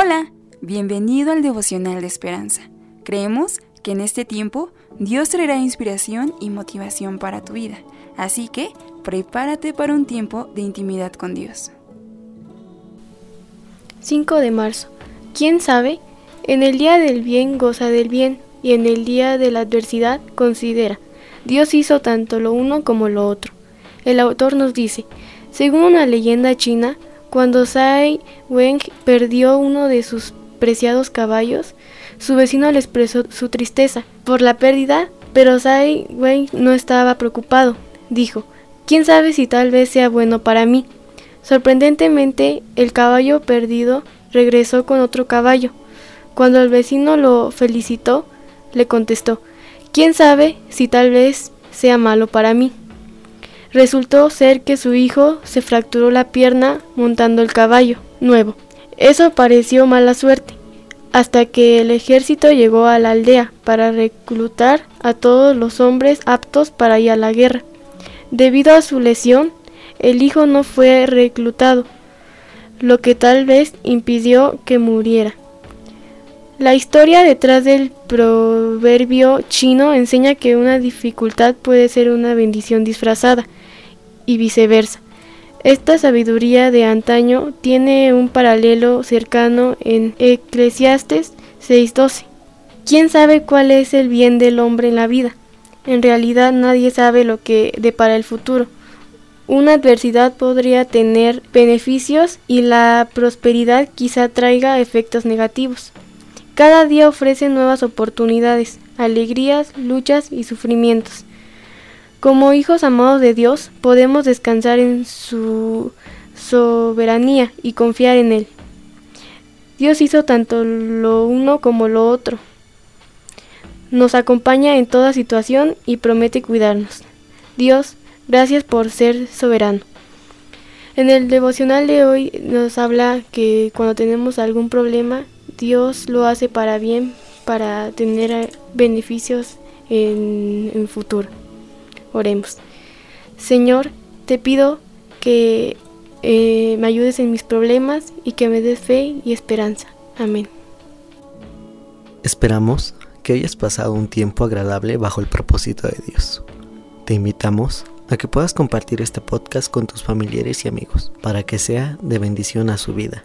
Hola, bienvenido al devocional de esperanza. Creemos que en este tiempo Dios traerá inspiración y motivación para tu vida, así que prepárate para un tiempo de intimidad con Dios. 5 de marzo. ¿Quién sabe? En el día del bien goza del bien y en el día de la adversidad considera. Dios hizo tanto lo uno como lo otro. El autor nos dice, según una leyenda china, cuando Sai Weng perdió uno de sus preciados caballos, su vecino le expresó su tristeza por la pérdida, pero Sai Weng no estaba preocupado. Dijo, ¿quién sabe si tal vez sea bueno para mí? Sorprendentemente, el caballo perdido regresó con otro caballo. Cuando el vecino lo felicitó, le contestó, ¿quién sabe si tal vez sea malo para mí? Resultó ser que su hijo se fracturó la pierna montando el caballo nuevo. Eso pareció mala suerte, hasta que el ejército llegó a la aldea para reclutar a todos los hombres aptos para ir a la guerra. Debido a su lesión, el hijo no fue reclutado, lo que tal vez impidió que muriera. La historia detrás del proverbio chino enseña que una dificultad puede ser una bendición disfrazada y viceversa. Esta sabiduría de antaño tiene un paralelo cercano en Eclesiastes 6:12. ¿Quién sabe cuál es el bien del hombre en la vida? En realidad nadie sabe lo que depara el futuro. Una adversidad podría tener beneficios y la prosperidad quizá traiga efectos negativos. Cada día ofrece nuevas oportunidades, alegrías, luchas y sufrimientos. Como hijos amados de Dios, podemos descansar en su soberanía y confiar en Él. Dios hizo tanto lo uno como lo otro. Nos acompaña en toda situación y promete cuidarnos. Dios, gracias por ser soberano. En el devocional de hoy nos habla que cuando tenemos algún problema Dios lo hace para bien, para tener eh, beneficios en el futuro. Oremos. Señor, te pido que eh, me ayudes en mis problemas y que me des fe y esperanza. Amén. Esperamos que hayas pasado un tiempo agradable bajo el propósito de Dios. Te invitamos a que puedas compartir este podcast con tus familiares y amigos para que sea de bendición a su vida.